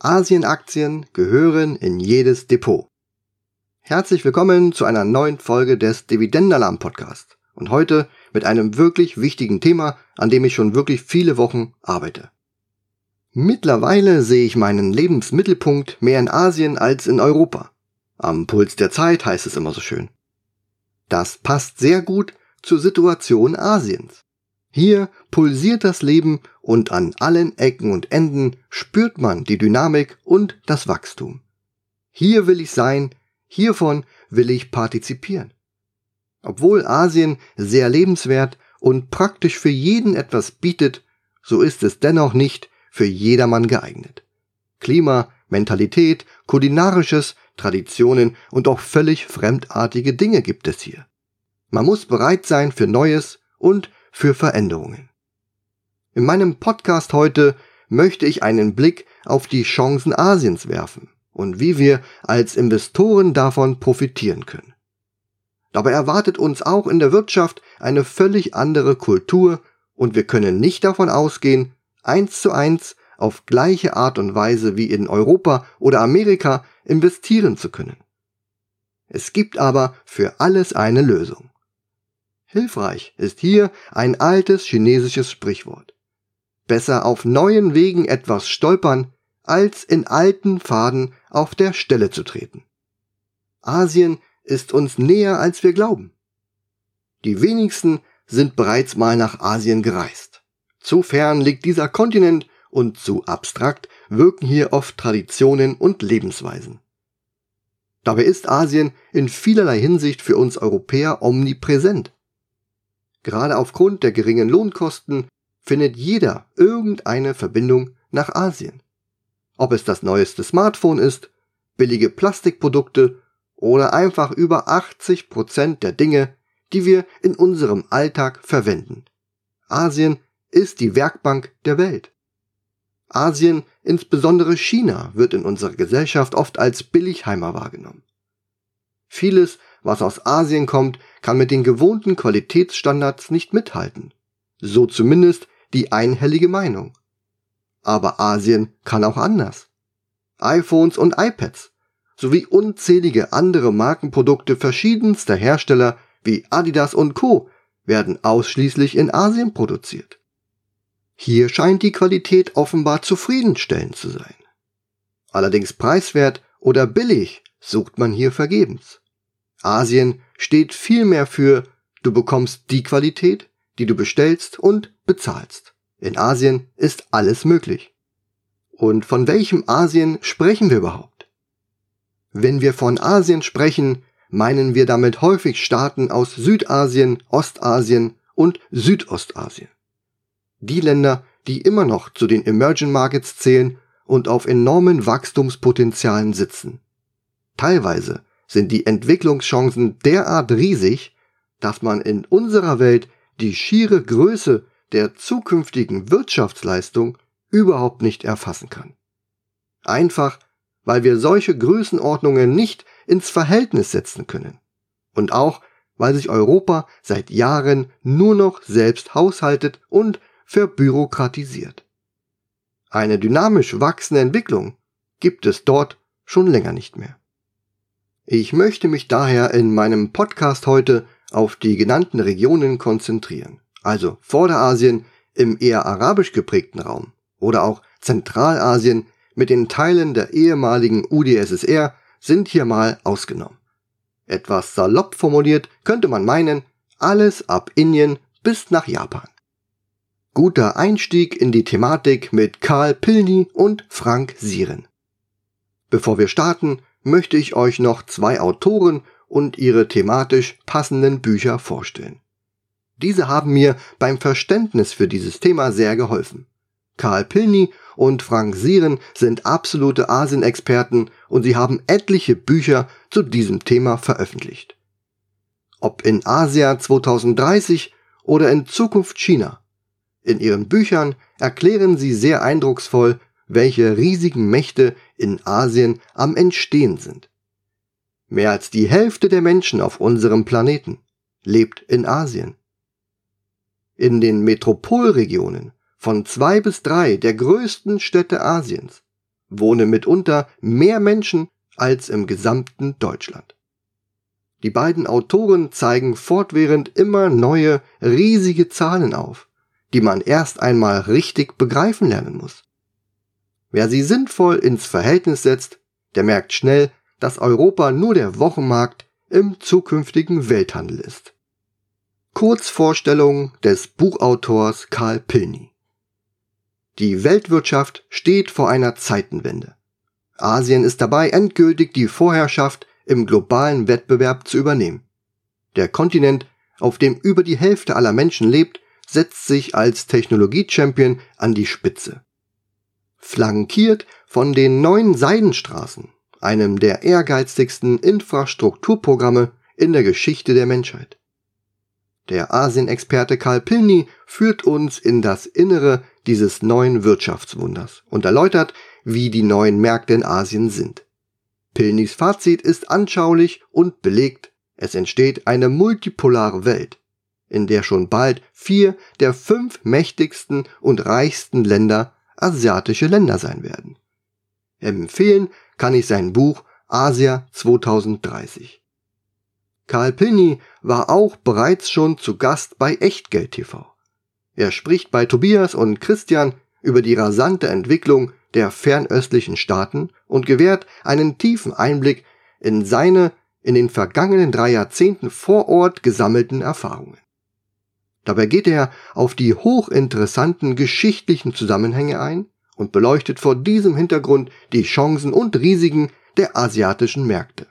Asienaktien gehören in jedes Depot. Herzlich willkommen zu einer neuen Folge des Dividendenalarm Podcast. Und heute mit einem wirklich wichtigen Thema, an dem ich schon wirklich viele Wochen arbeite. Mittlerweile sehe ich meinen Lebensmittelpunkt mehr in Asien als in Europa. Am Puls der Zeit heißt es immer so schön. Das passt sehr gut zur Situation Asiens. Hier pulsiert das Leben und an allen Ecken und Enden spürt man die Dynamik und das Wachstum. Hier will ich sein, hiervon will ich partizipieren. Obwohl Asien sehr lebenswert und praktisch für jeden etwas bietet, so ist es dennoch nicht für jedermann geeignet. Klima, Mentalität, kulinarisches, Traditionen und auch völlig fremdartige Dinge gibt es hier. Man muss bereit sein für Neues und für Veränderungen. In meinem Podcast heute möchte ich einen Blick auf die Chancen Asiens werfen und wie wir als Investoren davon profitieren können. Dabei erwartet uns auch in der Wirtschaft eine völlig andere Kultur und wir können nicht davon ausgehen, eins zu eins auf gleiche Art und Weise wie in Europa oder Amerika investieren zu können. Es gibt aber für alles eine Lösung. Hilfreich ist hier ein altes chinesisches Sprichwort. Besser auf neuen Wegen etwas stolpern, als in alten Pfaden auf der Stelle zu treten. Asien ist uns näher, als wir glauben. Die wenigsten sind bereits mal nach Asien gereist. Zu fern liegt dieser Kontinent und zu abstrakt wirken hier oft Traditionen und Lebensweisen. Dabei ist Asien in vielerlei Hinsicht für uns Europäer omnipräsent. Gerade aufgrund der geringen Lohnkosten findet jeder irgendeine Verbindung nach Asien. Ob es das neueste Smartphone ist, billige Plastikprodukte oder einfach über 80 Prozent der Dinge, die wir in unserem Alltag verwenden. Asien ist die Werkbank der Welt. Asien, insbesondere China, wird in unserer Gesellschaft oft als Billigheimer wahrgenommen. Vieles was aus Asien kommt, kann mit den gewohnten Qualitätsstandards nicht mithalten. So zumindest die einhellige Meinung. Aber Asien kann auch anders. iPhones und iPads sowie unzählige andere Markenprodukte verschiedenster Hersteller wie Adidas und Co. werden ausschließlich in Asien produziert. Hier scheint die Qualität offenbar zufriedenstellend zu sein. Allerdings preiswert oder billig sucht man hier vergebens. Asien steht vielmehr für du bekommst die Qualität, die du bestellst und bezahlst. In Asien ist alles möglich. Und von welchem Asien sprechen wir überhaupt? Wenn wir von Asien sprechen, meinen wir damit häufig Staaten aus Südasien, Ostasien und Südostasien. Die Länder, die immer noch zu den Emerging Markets zählen und auf enormen Wachstumspotenzialen sitzen. Teilweise sind die Entwicklungschancen derart riesig, dass man in unserer Welt die schiere Größe der zukünftigen Wirtschaftsleistung überhaupt nicht erfassen kann. Einfach, weil wir solche Größenordnungen nicht ins Verhältnis setzen können. Und auch, weil sich Europa seit Jahren nur noch selbst haushaltet und verbürokratisiert. Eine dynamisch wachsende Entwicklung gibt es dort schon länger nicht mehr. Ich möchte mich daher in meinem Podcast heute auf die genannten Regionen konzentrieren, also Vorderasien im eher arabisch geprägten Raum oder auch Zentralasien mit den Teilen der ehemaligen UdSSR sind hier mal ausgenommen. Etwas salopp formuliert könnte man meinen, alles ab Indien bis nach Japan. Guter Einstieg in die Thematik mit Karl Pilny und Frank Sieren. Bevor wir starten, möchte ich euch noch zwei Autoren und ihre thematisch passenden Bücher vorstellen. Diese haben mir beim Verständnis für dieses Thema sehr geholfen. Karl Pilny und Frank Sieren sind absolute Asien-Experten und sie haben etliche Bücher zu diesem Thema veröffentlicht. Ob in Asia 2030 oder in Zukunft China. In ihren Büchern erklären sie sehr eindrucksvoll, welche riesigen Mächte in Asien am Entstehen sind. Mehr als die Hälfte der Menschen auf unserem Planeten lebt in Asien. In den Metropolregionen von zwei bis drei der größten Städte Asiens wohnen mitunter mehr Menschen als im gesamten Deutschland. Die beiden Autoren zeigen fortwährend immer neue, riesige Zahlen auf, die man erst einmal richtig begreifen lernen muss. Wer sie sinnvoll ins Verhältnis setzt, der merkt schnell, dass Europa nur der Wochenmarkt im zukünftigen Welthandel ist. Kurzvorstellung des Buchautors Karl Pilny. Die Weltwirtschaft steht vor einer Zeitenwende. Asien ist dabei endgültig die Vorherrschaft im globalen Wettbewerb zu übernehmen. Der Kontinent, auf dem über die Hälfte aller Menschen lebt, setzt sich als Technologie-Champion an die Spitze. Flankiert von den neuen Seidenstraßen, einem der ehrgeizigsten Infrastrukturprogramme in der Geschichte der Menschheit. Der Asien-Experte Karl Pilny führt uns in das Innere dieses neuen Wirtschaftswunders und erläutert, wie die neuen Märkte in Asien sind. Pilnys Fazit ist anschaulich und belegt, es entsteht eine multipolare Welt, in der schon bald vier der fünf mächtigsten und reichsten Länder asiatische Länder sein werden. Empfehlen kann ich sein Buch Asia 2030. Karl Pilny war auch bereits schon zu Gast bei Echtgeld TV. Er spricht bei Tobias und Christian über die rasante Entwicklung der fernöstlichen Staaten und gewährt einen tiefen Einblick in seine in den vergangenen drei Jahrzehnten vor Ort gesammelten Erfahrungen. Dabei geht er auf die hochinteressanten geschichtlichen Zusammenhänge ein und beleuchtet vor diesem Hintergrund die Chancen und Risiken der asiatischen Märkte.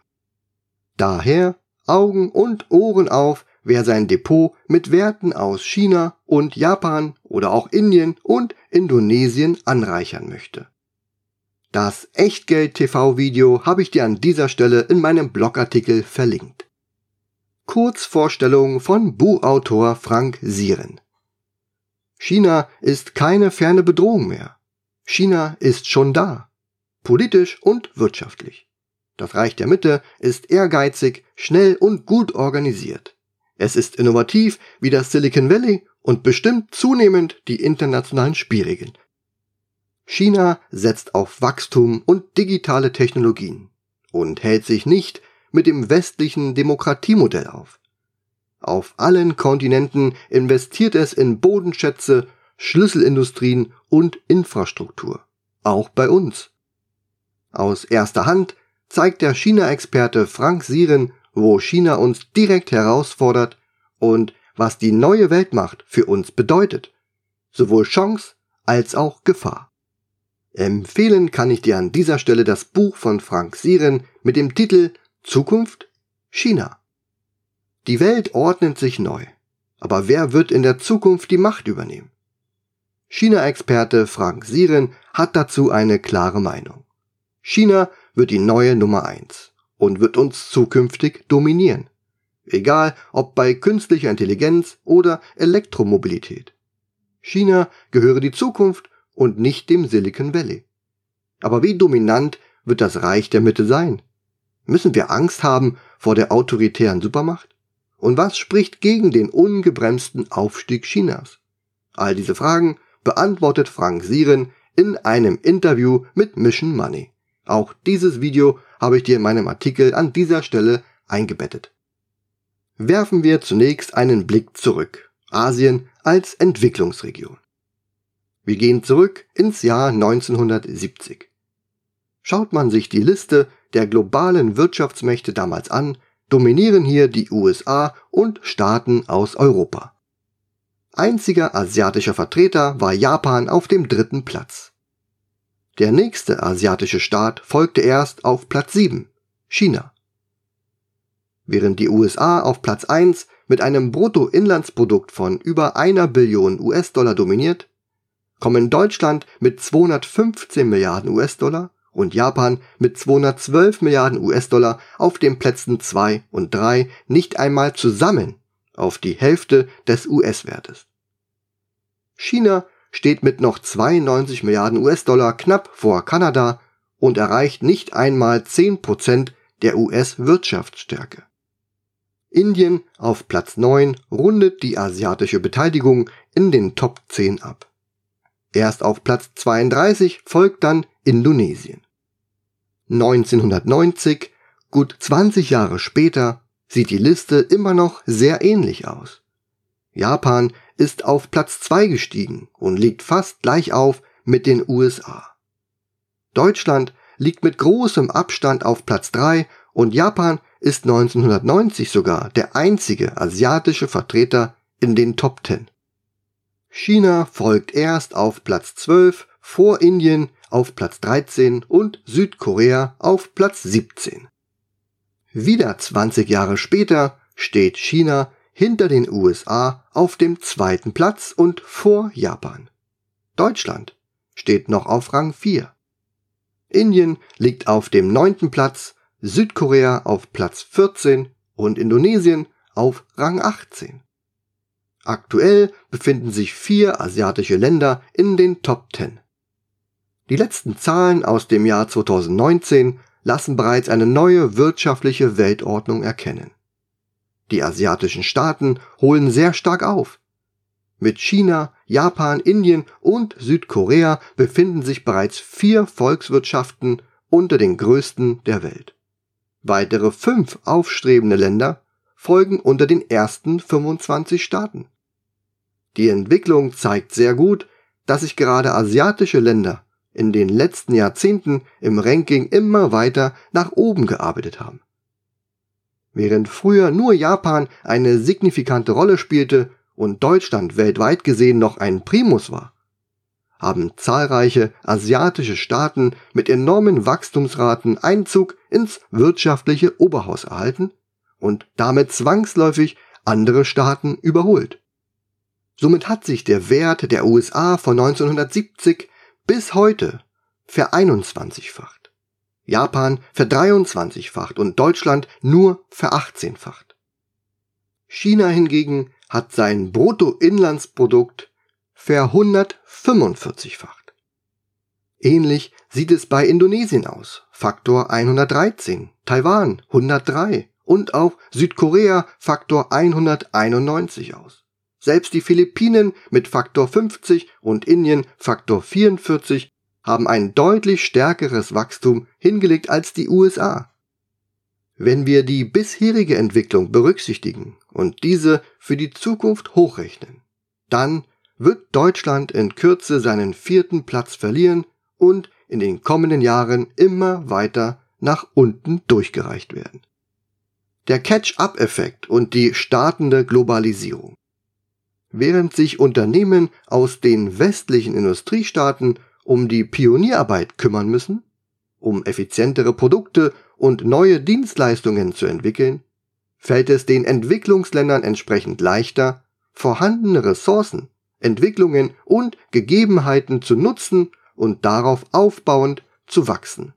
Daher Augen und Ohren auf, wer sein Depot mit Werten aus China und Japan oder auch Indien und Indonesien anreichern möchte. Das Echtgeld-TV-Video habe ich dir an dieser Stelle in meinem Blogartikel verlinkt. Kurzvorstellung von Buchautor Frank Sieren. China ist keine ferne Bedrohung mehr. China ist schon da. Politisch und wirtschaftlich. Das Reich der Mitte ist ehrgeizig, schnell und gut organisiert. Es ist innovativ wie das Silicon Valley und bestimmt zunehmend die internationalen Spielregeln. China setzt auf Wachstum und digitale Technologien und hält sich nicht mit dem westlichen Demokratiemodell auf. Auf allen Kontinenten investiert es in Bodenschätze, Schlüsselindustrien und Infrastruktur. Auch bei uns. Aus erster Hand zeigt der China-Experte Frank Siren, wo China uns direkt herausfordert und was die neue Weltmacht für uns bedeutet. Sowohl Chance als auch Gefahr. Empfehlen kann ich dir an dieser Stelle das Buch von Frank Siren mit dem Titel Zukunft China. Die Welt ordnet sich neu. Aber wer wird in der Zukunft die Macht übernehmen? China-Experte Frank Siren hat dazu eine klare Meinung. China wird die neue Nummer eins und wird uns zukünftig dominieren. Egal ob bei künstlicher Intelligenz oder Elektromobilität. China gehöre die Zukunft und nicht dem Silicon Valley. Aber wie dominant wird das Reich der Mitte sein? Müssen wir Angst haben vor der autoritären Supermacht? Und was spricht gegen den ungebremsten Aufstieg Chinas? All diese Fragen beantwortet Frank Siren in einem Interview mit Mission Money. Auch dieses Video habe ich dir in meinem Artikel an dieser Stelle eingebettet. Werfen wir zunächst einen Blick zurück. Asien als Entwicklungsregion. Wir gehen zurück ins Jahr 1970. Schaut man sich die Liste der globalen Wirtschaftsmächte damals an, dominieren hier die USA und Staaten aus Europa. Einziger asiatischer Vertreter war Japan auf dem dritten Platz. Der nächste asiatische Staat folgte erst auf Platz 7, China. Während die USA auf Platz 1 mit einem Bruttoinlandsprodukt von über einer Billion US-Dollar dominiert, kommen Deutschland mit 215 Milliarden US-Dollar und Japan mit 212 Milliarden US-Dollar auf den Plätzen 2 und 3 nicht einmal zusammen auf die Hälfte des US-Wertes. China steht mit noch 92 Milliarden US-Dollar knapp vor Kanada und erreicht nicht einmal 10% der US-Wirtschaftsstärke. Indien auf Platz 9 rundet die asiatische Beteiligung in den Top 10 ab. Erst auf Platz 32 folgt dann Indonesien. 1990, gut 20 Jahre später, sieht die Liste immer noch sehr ähnlich aus. Japan ist auf Platz 2 gestiegen und liegt fast gleich auf mit den USA. Deutschland liegt mit großem Abstand auf Platz 3 und Japan ist 1990 sogar der einzige asiatische Vertreter in den Top 10. China folgt erst auf Platz 12 vor Indien auf Platz 13 und Südkorea auf Platz 17. Wieder 20 Jahre später steht China hinter den USA auf dem zweiten Platz und vor Japan. Deutschland steht noch auf Rang 4. Indien liegt auf dem neunten Platz, Südkorea auf Platz 14 und Indonesien auf Rang 18. Aktuell befinden sich vier asiatische Länder in den Top 10. Die letzten Zahlen aus dem Jahr 2019 lassen bereits eine neue wirtschaftliche Weltordnung erkennen. Die asiatischen Staaten holen sehr stark auf. Mit China, Japan, Indien und Südkorea befinden sich bereits vier Volkswirtschaften unter den größten der Welt. Weitere fünf aufstrebende Länder folgen unter den ersten 25 Staaten. Die Entwicklung zeigt sehr gut, dass sich gerade asiatische Länder in den letzten Jahrzehnten im Ranking immer weiter nach oben gearbeitet haben. Während früher nur Japan eine signifikante Rolle spielte und Deutschland weltweit gesehen noch ein Primus war, haben zahlreiche asiatische Staaten mit enormen Wachstumsraten Einzug ins wirtschaftliche Oberhaus erhalten und damit zwangsläufig andere Staaten überholt. Somit hat sich der Wert der USA von 1970 bis heute vereinundzwanzigfacht. Japan verdreiundzwanzigfacht und Deutschland nur verachtzehnfacht. China hingegen hat sein Bruttoinlandsprodukt verhundertfünfundvierzigfacht. Ähnlich sieht es bei Indonesien aus, Faktor 113, Taiwan 103 und auch Südkorea Faktor 191 aus. Selbst die Philippinen mit Faktor 50 und Indien Faktor 44 haben ein deutlich stärkeres Wachstum hingelegt als die USA. Wenn wir die bisherige Entwicklung berücksichtigen und diese für die Zukunft hochrechnen, dann wird Deutschland in Kürze seinen vierten Platz verlieren und in den kommenden Jahren immer weiter nach unten durchgereicht werden. Der Catch-up-Effekt und die startende Globalisierung. Während sich Unternehmen aus den westlichen Industriestaaten um die Pionierarbeit kümmern müssen, um effizientere Produkte und neue Dienstleistungen zu entwickeln, fällt es den Entwicklungsländern entsprechend leichter, vorhandene Ressourcen, Entwicklungen und Gegebenheiten zu nutzen und darauf aufbauend zu wachsen.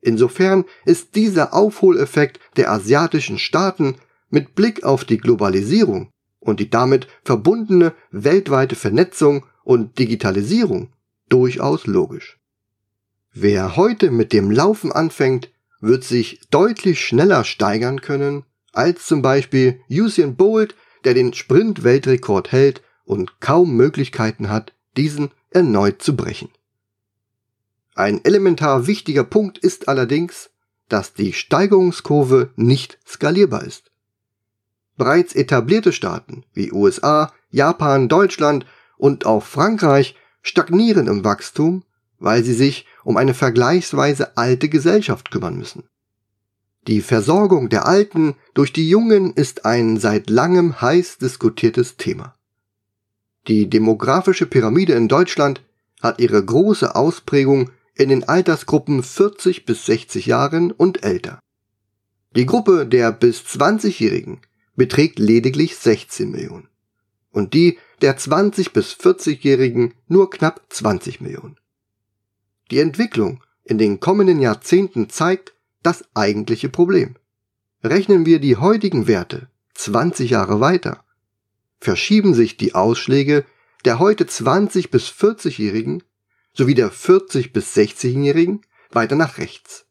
Insofern ist dieser Aufholeffekt der asiatischen Staaten mit Blick auf die Globalisierung und die damit verbundene weltweite Vernetzung und Digitalisierung durchaus logisch. Wer heute mit dem Laufen anfängt, wird sich deutlich schneller steigern können als zum Beispiel Usain Bolt, der den Sprint-Weltrekord hält und kaum Möglichkeiten hat, diesen erneut zu brechen. Ein elementar wichtiger Punkt ist allerdings, dass die Steigerungskurve nicht skalierbar ist. Bereits etablierte Staaten wie USA, Japan, Deutschland und auch Frankreich stagnieren im Wachstum, weil sie sich um eine vergleichsweise alte Gesellschaft kümmern müssen. Die Versorgung der Alten durch die Jungen ist ein seit langem heiß diskutiertes Thema. Die demografische Pyramide in Deutschland hat ihre große Ausprägung in den Altersgruppen 40 bis 60 Jahren und älter. Die Gruppe der bis 20-Jährigen beträgt lediglich 16 Millionen und die der 20 bis 40-Jährigen nur knapp 20 Millionen. Die Entwicklung in den kommenden Jahrzehnten zeigt das eigentliche Problem. Rechnen wir die heutigen Werte 20 Jahre weiter, verschieben sich die Ausschläge der heute 20 bis 40-Jährigen sowie der 40 bis 60-Jährigen weiter nach rechts.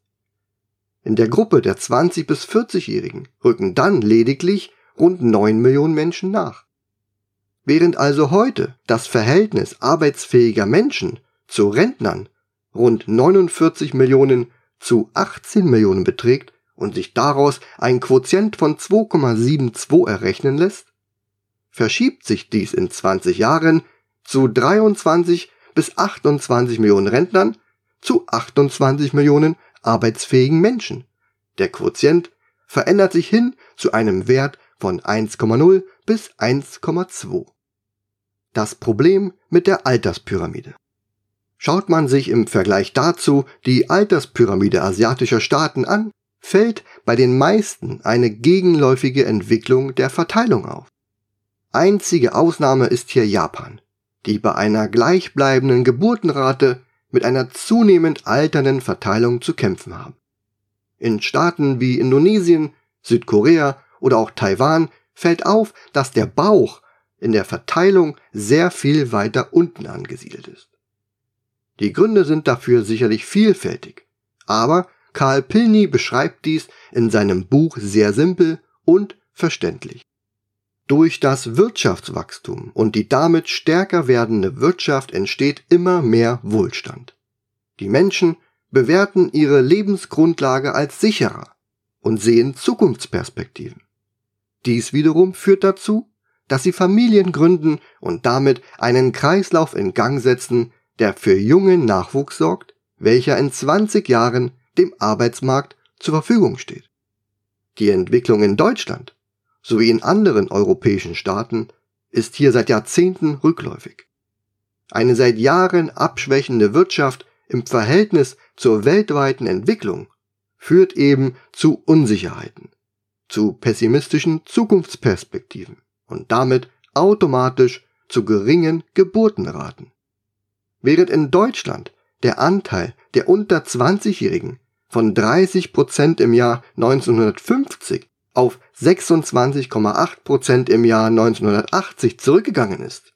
In der Gruppe der 20 bis 40-Jährigen rücken dann lediglich rund 9 Millionen Menschen nach. Während also heute das Verhältnis arbeitsfähiger Menschen zu Rentnern rund 49 Millionen zu 18 Millionen beträgt und sich daraus ein Quotient von 2,72 errechnen lässt, verschiebt sich dies in 20 Jahren zu 23 bis 28 Millionen Rentnern zu 28 Millionen arbeitsfähigen Menschen. Der Quotient verändert sich hin zu einem Wert von 1,0 bis 1,2. Das Problem mit der Alterspyramide. Schaut man sich im Vergleich dazu die Alterspyramide asiatischer Staaten an, fällt bei den meisten eine gegenläufige Entwicklung der Verteilung auf. Einzige Ausnahme ist hier Japan, die bei einer gleichbleibenden Geburtenrate mit einer zunehmend alternden Verteilung zu kämpfen haben. In Staaten wie Indonesien, Südkorea oder auch Taiwan fällt auf, dass der Bauch in der Verteilung sehr viel weiter unten angesiedelt ist. Die Gründe sind dafür sicherlich vielfältig, aber Karl Pilny beschreibt dies in seinem Buch sehr simpel und verständlich. Durch das Wirtschaftswachstum und die damit stärker werdende Wirtschaft entsteht immer mehr Wohlstand. Die Menschen bewerten ihre Lebensgrundlage als sicherer und sehen Zukunftsperspektiven. Dies wiederum führt dazu, dass sie Familien gründen und damit einen Kreislauf in Gang setzen, der für jungen Nachwuchs sorgt, welcher in 20 Jahren dem Arbeitsmarkt zur Verfügung steht. Die Entwicklung in Deutschland sowie in anderen europäischen Staaten ist hier seit Jahrzehnten rückläufig. Eine seit Jahren abschwächende Wirtschaft im Verhältnis zur weltweiten Entwicklung führt eben zu Unsicherheiten, zu pessimistischen Zukunftsperspektiven und damit automatisch zu geringen Geburtenraten. Während in Deutschland der Anteil der unter 20-Jährigen von 30 Prozent im Jahr 1950 auf 26,8 Prozent im Jahr 1980 zurückgegangen ist,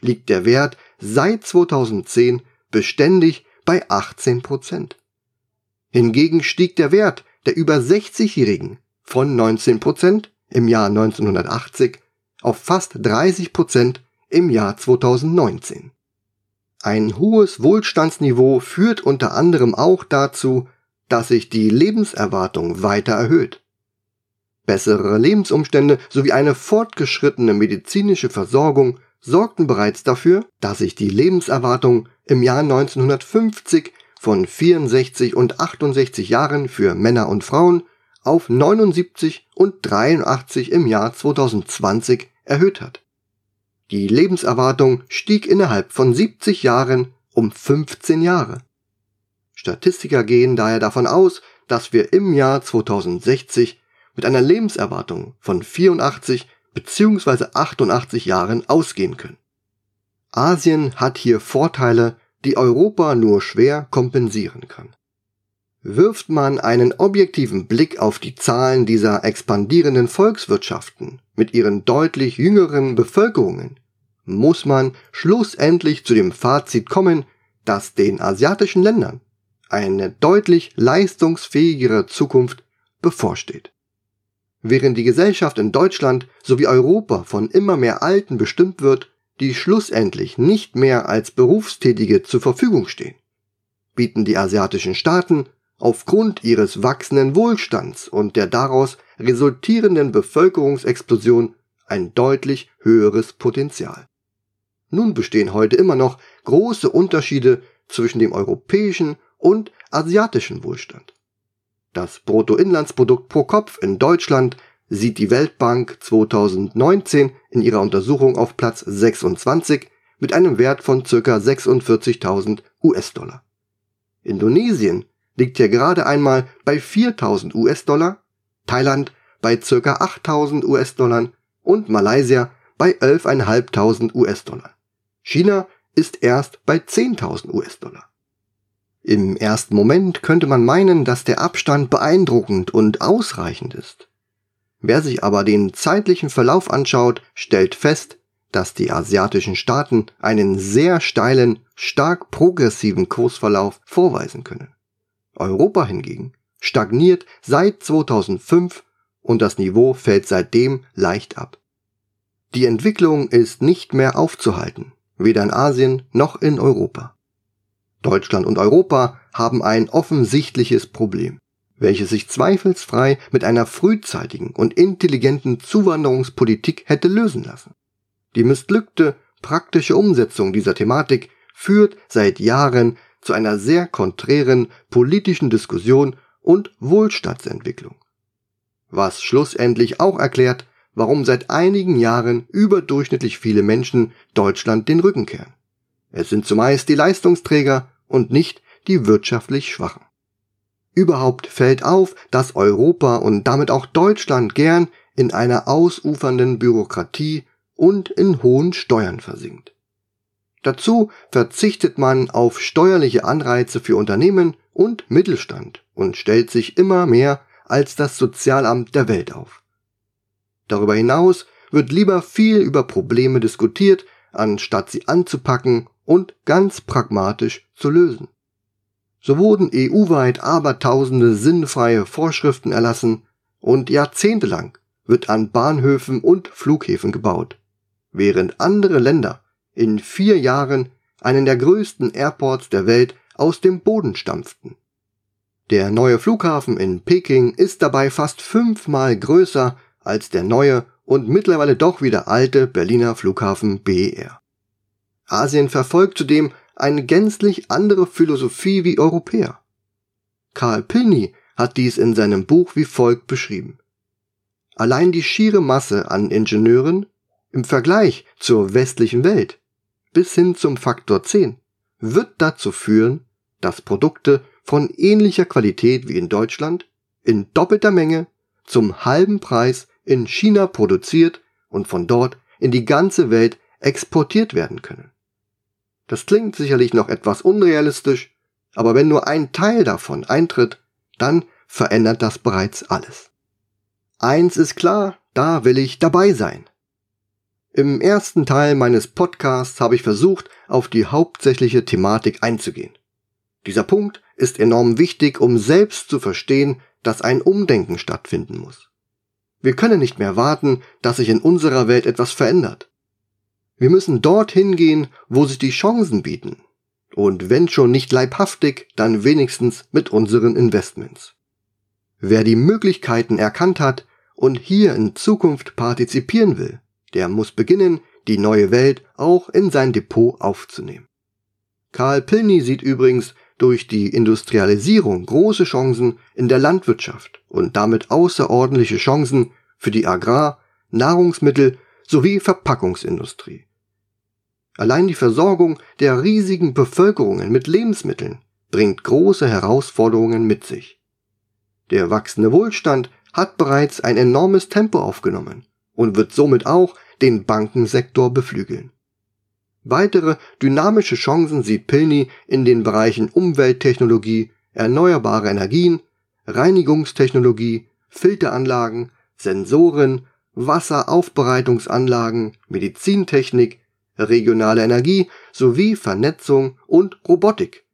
liegt der Wert seit 2010 beständig bei 18 Prozent. Hingegen stieg der Wert der über 60-Jährigen von 19 Prozent im Jahr 1980 auf fast 30 Prozent im Jahr 2019. Ein hohes Wohlstandsniveau führt unter anderem auch dazu, dass sich die Lebenserwartung weiter erhöht. Bessere Lebensumstände sowie eine fortgeschrittene medizinische Versorgung sorgten bereits dafür, dass sich die Lebenserwartung im Jahr 1950 von 64 und 68 Jahren für Männer und Frauen auf 79 und 83 im Jahr 2020 erhöht hat. Die Lebenserwartung stieg innerhalb von 70 Jahren um 15 Jahre. Statistiker gehen daher davon aus, dass wir im Jahr 2060 mit einer Lebenserwartung von 84 bzw. 88 Jahren ausgehen können. Asien hat hier Vorteile, die Europa nur schwer kompensieren kann. Wirft man einen objektiven Blick auf die Zahlen dieser expandierenden Volkswirtschaften mit ihren deutlich jüngeren Bevölkerungen, muss man schlussendlich zu dem Fazit kommen, dass den asiatischen Ländern eine deutlich leistungsfähigere Zukunft bevorsteht. Während die Gesellschaft in Deutschland sowie Europa von immer mehr Alten bestimmt wird, die schlussendlich nicht mehr als Berufstätige zur Verfügung stehen, bieten die asiatischen Staaten aufgrund ihres wachsenden Wohlstands und der daraus resultierenden Bevölkerungsexplosion ein deutlich höheres Potenzial. Nun bestehen heute immer noch große Unterschiede zwischen dem europäischen und asiatischen Wohlstand. Das Bruttoinlandsprodukt pro Kopf in Deutschland sieht die Weltbank 2019 in ihrer Untersuchung auf Platz 26 mit einem Wert von ca. 46.000 US-Dollar. Indonesien liegt hier gerade einmal bei 4000 US-Dollar, Thailand bei ca. 8000 US-Dollar und Malaysia bei 11.500 US-Dollar. China ist erst bei 10.000 US-Dollar. Im ersten Moment könnte man meinen, dass der Abstand beeindruckend und ausreichend ist. Wer sich aber den zeitlichen Verlauf anschaut, stellt fest, dass die asiatischen Staaten einen sehr steilen, stark progressiven Kursverlauf vorweisen können. Europa hingegen stagniert seit 2005 und das Niveau fällt seitdem leicht ab. Die Entwicklung ist nicht mehr aufzuhalten, weder in Asien noch in Europa. Deutschland und Europa haben ein offensichtliches Problem, welches sich zweifelsfrei mit einer frühzeitigen und intelligenten Zuwanderungspolitik hätte lösen lassen. Die missglückte praktische Umsetzung dieser Thematik führt seit Jahren zu einer sehr konträren politischen Diskussion und Wohlstandsentwicklung. Was schlussendlich auch erklärt, warum seit einigen Jahren überdurchschnittlich viele Menschen Deutschland den Rücken kehren. Es sind zumeist die Leistungsträger und nicht die wirtschaftlich Schwachen. Überhaupt fällt auf, dass Europa und damit auch Deutschland gern in einer ausufernden Bürokratie und in hohen Steuern versinkt. Dazu verzichtet man auf steuerliche Anreize für Unternehmen und Mittelstand und stellt sich immer mehr als das Sozialamt der Welt auf. Darüber hinaus wird lieber viel über Probleme diskutiert, anstatt sie anzupacken und ganz pragmatisch zu lösen. So wurden EU-weit abertausende sinnfreie Vorschriften erlassen und jahrzehntelang wird an Bahnhöfen und Flughäfen gebaut, während andere Länder in vier Jahren einen der größten Airports der Welt aus dem Boden stampften. Der neue Flughafen in Peking ist dabei fast fünfmal größer als der neue und mittlerweile doch wieder alte Berliner Flughafen BER. Asien verfolgt zudem eine gänzlich andere Philosophie wie Europäer. Karl Pilny hat dies in seinem Buch wie folgt beschrieben. Allein die schiere Masse an Ingenieuren im Vergleich zur westlichen Welt bis hin zum Faktor 10 wird dazu führen, dass Produkte von ähnlicher Qualität wie in Deutschland in doppelter Menge zum halben Preis in China produziert und von dort in die ganze Welt exportiert werden können. Das klingt sicherlich noch etwas unrealistisch, aber wenn nur ein Teil davon eintritt, dann verändert das bereits alles. Eins ist klar, da will ich dabei sein. Im ersten Teil meines Podcasts habe ich versucht, auf die hauptsächliche Thematik einzugehen. Dieser Punkt ist enorm wichtig, um selbst zu verstehen, dass ein Umdenken stattfinden muss. Wir können nicht mehr warten, dass sich in unserer Welt etwas verändert. Wir müssen dorthin gehen, wo sich die Chancen bieten. Und wenn schon nicht leibhaftig, dann wenigstens mit unseren Investments. Wer die Möglichkeiten erkannt hat und hier in Zukunft partizipieren will, der muss beginnen, die neue Welt auch in sein Depot aufzunehmen. Karl Pilny sieht übrigens durch die Industrialisierung große Chancen in der Landwirtschaft und damit außerordentliche Chancen für die Agrar-, Nahrungsmittel- sowie Verpackungsindustrie. Allein die Versorgung der riesigen Bevölkerungen mit Lebensmitteln bringt große Herausforderungen mit sich. Der wachsende Wohlstand hat bereits ein enormes Tempo aufgenommen und wird somit auch den Bankensektor beflügeln. Weitere dynamische Chancen sieht Pilny in den Bereichen Umwelttechnologie, erneuerbare Energien, Reinigungstechnologie, Filteranlagen, Sensoren, Wasseraufbereitungsanlagen, Medizintechnik, regionale Energie sowie Vernetzung und Robotik,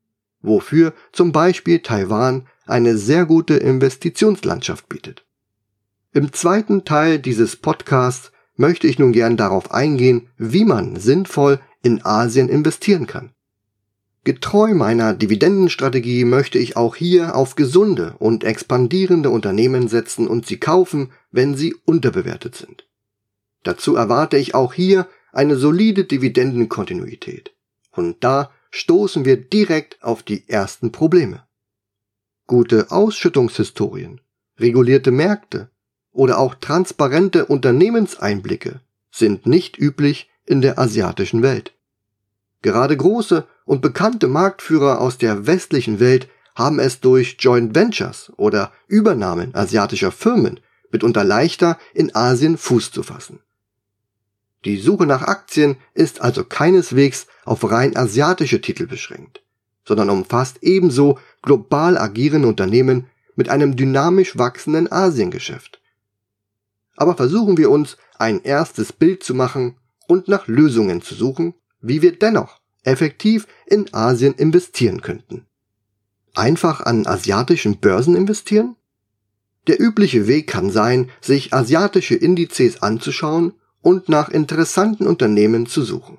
wofür zum Beispiel Taiwan eine sehr gute Investitionslandschaft bietet. Im zweiten Teil dieses Podcasts möchte ich nun gern darauf eingehen, wie man sinnvoll in Asien investieren kann. Getreu meiner Dividendenstrategie möchte ich auch hier auf gesunde und expandierende Unternehmen setzen und sie kaufen, wenn sie unterbewertet sind. Dazu erwarte ich auch hier eine solide Dividendenkontinuität. Und da stoßen wir direkt auf die ersten Probleme. Gute Ausschüttungshistorien, regulierte Märkte oder auch transparente Unternehmenseinblicke sind nicht üblich in der asiatischen Welt. Gerade große und bekannte Marktführer aus der westlichen Welt haben es durch Joint Ventures oder Übernahmen asiatischer Firmen mitunter leichter in Asien Fuß zu fassen. Die Suche nach Aktien ist also keineswegs auf rein asiatische Titel beschränkt, sondern umfasst ebenso global agierende Unternehmen mit einem dynamisch wachsenden Asiengeschäft. Aber versuchen wir uns ein erstes Bild zu machen und nach Lösungen zu suchen, wie wir dennoch effektiv in Asien investieren könnten. Einfach an asiatischen Börsen investieren? Der übliche Weg kann sein, sich asiatische Indizes anzuschauen und nach interessanten Unternehmen zu suchen.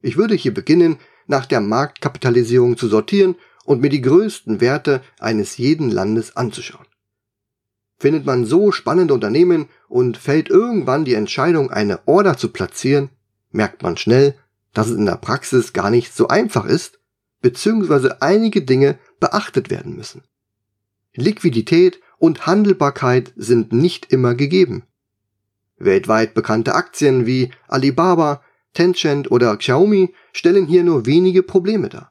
Ich würde hier beginnen nach der Marktkapitalisierung zu sortieren und mir die größten Werte eines jeden Landes anzuschauen. Findet man so spannende Unternehmen und fällt irgendwann die Entscheidung, eine Order zu platzieren, merkt man schnell, dass es in der Praxis gar nicht so einfach ist, beziehungsweise einige Dinge beachtet werden müssen. Liquidität und Handelbarkeit sind nicht immer gegeben. Weltweit bekannte Aktien wie Alibaba, Tencent oder Xiaomi stellen hier nur wenige Probleme dar.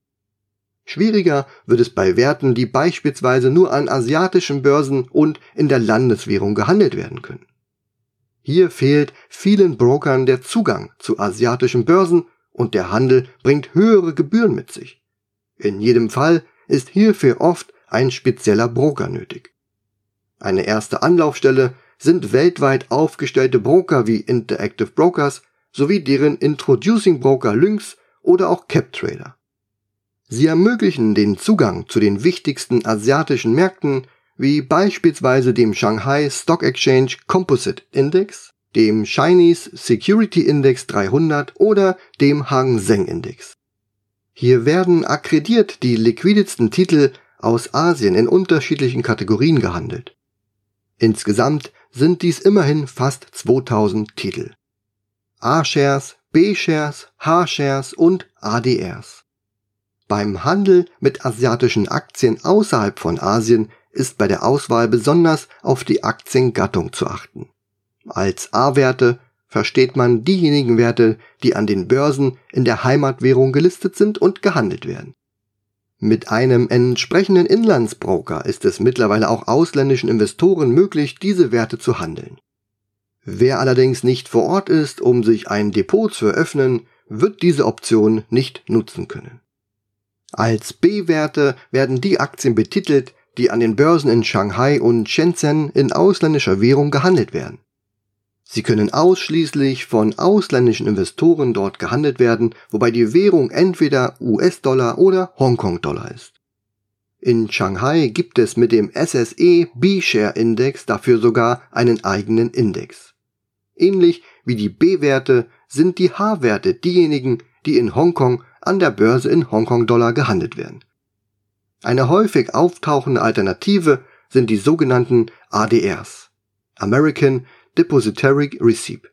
Schwieriger wird es bei Werten, die beispielsweise nur an asiatischen Börsen und in der Landeswährung gehandelt werden können. Hier fehlt vielen Brokern der Zugang zu asiatischen Börsen und der Handel bringt höhere Gebühren mit sich. In jedem Fall ist hierfür oft ein spezieller Broker nötig. Eine erste Anlaufstelle sind weltweit aufgestellte Broker wie Interactive Brokers sowie deren Introducing Broker Lynx oder auch CapTrader. Sie ermöglichen den Zugang zu den wichtigsten asiatischen Märkten wie beispielsweise dem Shanghai Stock Exchange Composite Index, dem Chinese Security Index 300 oder dem Hang Seng Index. Hier werden akkreditiert die liquidesten Titel aus Asien in unterschiedlichen Kategorien gehandelt. Insgesamt sind dies immerhin fast 2000 Titel. A-Shares, B-Shares, H-Shares und ADRs. Beim Handel mit asiatischen Aktien außerhalb von Asien ist bei der Auswahl besonders auf die Aktiengattung zu achten. Als A-Werte versteht man diejenigen Werte, die an den Börsen in der Heimatwährung gelistet sind und gehandelt werden. Mit einem entsprechenden Inlandsbroker ist es mittlerweile auch ausländischen Investoren möglich, diese Werte zu handeln. Wer allerdings nicht vor Ort ist, um sich ein Depot zu eröffnen, wird diese Option nicht nutzen können. Als B-Werte werden die Aktien betitelt, die an den Börsen in Shanghai und Shenzhen in ausländischer Währung gehandelt werden. Sie können ausschließlich von ausländischen Investoren dort gehandelt werden, wobei die Währung entweder US-Dollar oder Hongkong-Dollar ist. In Shanghai gibt es mit dem SSE B-Share Index dafür sogar einen eigenen Index. Ähnlich wie die B-Werte sind die H-Werte diejenigen, die in Hongkong an der Börse in Hongkong-Dollar gehandelt werden. Eine häufig auftauchende Alternative sind die sogenannten ADRs American Depository Receipt.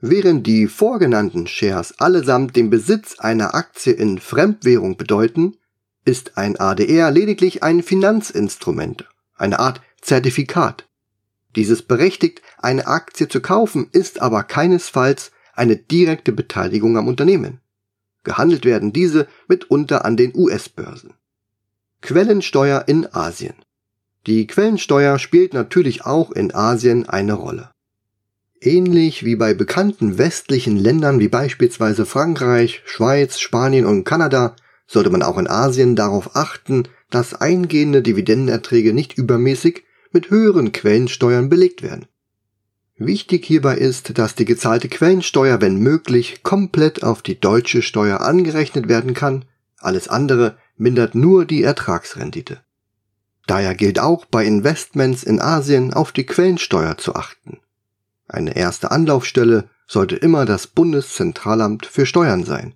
Während die vorgenannten Shares allesamt den Besitz einer Aktie in Fremdwährung bedeuten, ist ein ADR lediglich ein Finanzinstrument, eine Art Zertifikat. Dieses berechtigt, eine Aktie zu kaufen, ist aber keinesfalls eine direkte Beteiligung am Unternehmen. Gehandelt werden diese mitunter an den US-Börsen. Quellensteuer in Asien. Die Quellensteuer spielt natürlich auch in Asien eine Rolle. Ähnlich wie bei bekannten westlichen Ländern wie beispielsweise Frankreich, Schweiz, Spanien und Kanada sollte man auch in Asien darauf achten, dass eingehende Dividendenerträge nicht übermäßig mit höheren Quellensteuern belegt werden. Wichtig hierbei ist, dass die gezahlte Quellensteuer, wenn möglich, komplett auf die deutsche Steuer angerechnet werden kann, alles andere mindert nur die Ertragsrendite. Daher gilt auch bei Investments in Asien auf die Quellensteuer zu achten. Eine erste Anlaufstelle sollte immer das Bundeszentralamt für Steuern sein.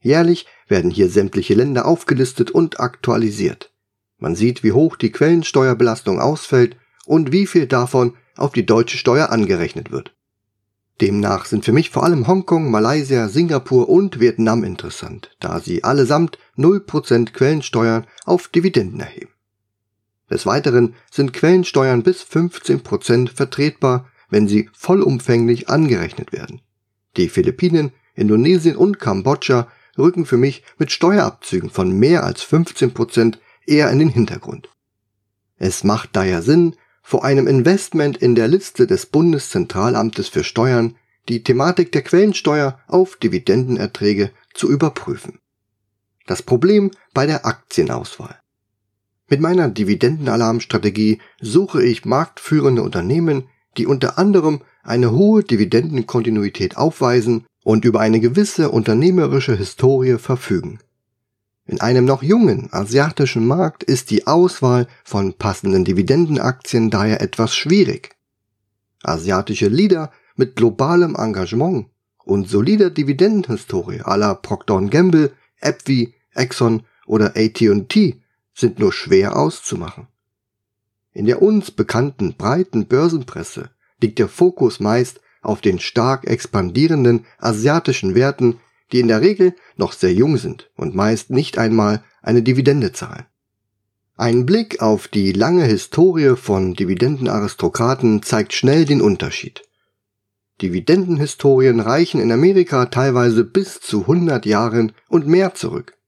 Jährlich werden hier sämtliche Länder aufgelistet und aktualisiert. Man sieht, wie hoch die Quellensteuerbelastung ausfällt und wie viel davon auf die deutsche Steuer angerechnet wird. Demnach sind für mich vor allem Hongkong, Malaysia, Singapur und Vietnam interessant, da sie allesamt 0% Quellensteuern auf Dividenden erheben. Des Weiteren sind Quellensteuern bis 15% vertretbar, wenn sie vollumfänglich angerechnet werden. Die Philippinen, Indonesien und Kambodscha rücken für mich mit Steuerabzügen von mehr als 15% eher in den Hintergrund. Es macht daher Sinn, vor einem Investment in der Liste des Bundeszentralamtes für Steuern die Thematik der Quellensteuer auf Dividendenerträge zu überprüfen. Das Problem bei der Aktienauswahl. Mit meiner Dividendenalarmstrategie suche ich marktführende Unternehmen, die unter anderem eine hohe Dividendenkontinuität aufweisen und über eine gewisse unternehmerische Historie verfügen. In einem noch jungen asiatischen Markt ist die Auswahl von passenden Dividendenaktien daher etwas schwierig. Asiatische Leader mit globalem Engagement und solider Dividendenhistorie la Procter Gamble AbbVie, Exxon oder AT&T sind nur schwer auszumachen. In der uns bekannten breiten Börsenpresse liegt der Fokus meist auf den stark expandierenden asiatischen Werten, die in der Regel noch sehr jung sind und meist nicht einmal eine Dividende zahlen. Ein Blick auf die lange Historie von Dividendenaristokraten zeigt schnell den Unterschied. Dividendenhistorien reichen in Amerika teilweise bis zu 100 Jahren und mehr zurück.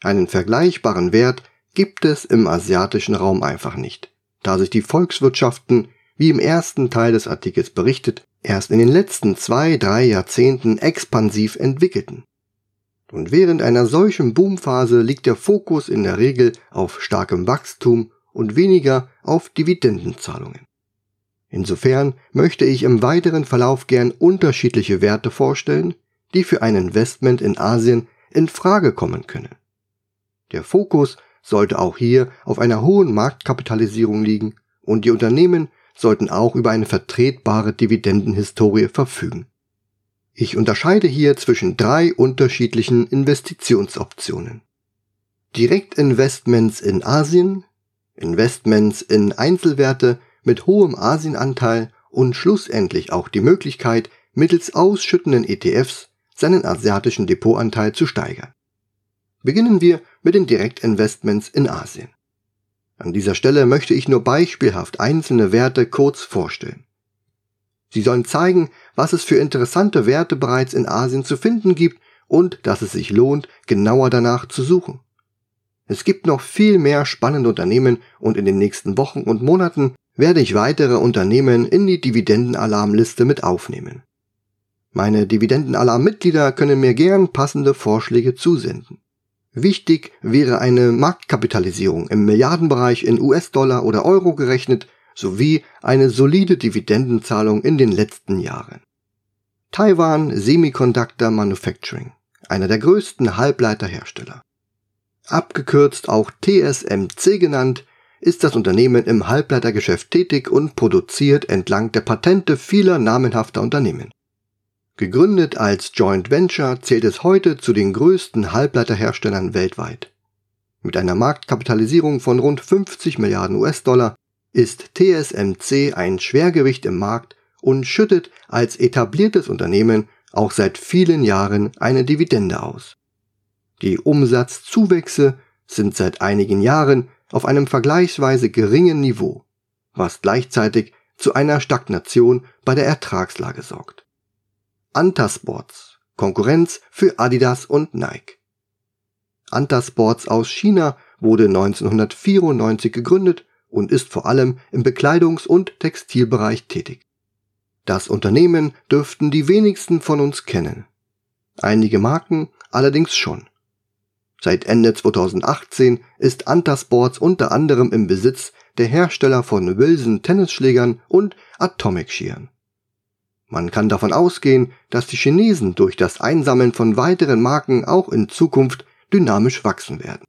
Einen vergleichbaren Wert gibt es im asiatischen Raum einfach nicht, da sich die Volkswirtschaften, wie im ersten Teil des Artikels berichtet, erst in den letzten zwei, drei Jahrzehnten expansiv entwickelten. Und während einer solchen Boomphase liegt der Fokus in der Regel auf starkem Wachstum und weniger auf Dividendenzahlungen. Insofern möchte ich im weiteren Verlauf gern unterschiedliche Werte vorstellen, die für ein Investment in Asien in Frage kommen können. Der Fokus sollte auch hier auf einer hohen Marktkapitalisierung liegen und die Unternehmen sollten auch über eine vertretbare Dividendenhistorie verfügen. Ich unterscheide hier zwischen drei unterschiedlichen Investitionsoptionen. Direktinvestments in Asien, Investments in Einzelwerte mit hohem Asienanteil und schlussendlich auch die Möglichkeit, mittels ausschüttenden ETFs seinen asiatischen Depotanteil zu steigern. Beginnen wir mit den Direktinvestments in Asien. An dieser Stelle möchte ich nur beispielhaft einzelne Werte kurz vorstellen. Sie sollen zeigen, was es für interessante Werte bereits in Asien zu finden gibt und dass es sich lohnt, genauer danach zu suchen. Es gibt noch viel mehr spannende Unternehmen und in den nächsten Wochen und Monaten werde ich weitere Unternehmen in die Dividendenalarmliste mit aufnehmen. Meine Dividendenalarm-Mitglieder können mir gern passende Vorschläge zusenden. Wichtig wäre eine Marktkapitalisierung im Milliardenbereich in US-Dollar oder Euro gerechnet sowie eine solide Dividendenzahlung in den letzten Jahren. Taiwan Semiconductor Manufacturing, einer der größten Halbleiterhersteller. Abgekürzt auch TSMC genannt, ist das Unternehmen im Halbleitergeschäft tätig und produziert entlang der Patente vieler namenhafter Unternehmen. Gegründet als Joint Venture zählt es heute zu den größten Halbleiterherstellern weltweit. Mit einer Marktkapitalisierung von rund 50 Milliarden US-Dollar ist TSMC ein Schwergewicht im Markt und schüttet als etabliertes Unternehmen auch seit vielen Jahren eine Dividende aus. Die Umsatzzuwächse sind seit einigen Jahren auf einem vergleichsweise geringen Niveau, was gleichzeitig zu einer Stagnation bei der Ertragslage sorgt. Antasports, Konkurrenz für Adidas und Nike. Antasports aus China wurde 1994 gegründet und ist vor allem im Bekleidungs- und Textilbereich tätig. Das Unternehmen dürften die wenigsten von uns kennen. Einige Marken allerdings schon. Seit Ende 2018 ist Antasports unter anderem im Besitz der Hersteller von Wilson Tennisschlägern und Atomic Skiern. Man kann davon ausgehen, dass die Chinesen durch das Einsammeln von weiteren Marken auch in Zukunft dynamisch wachsen werden.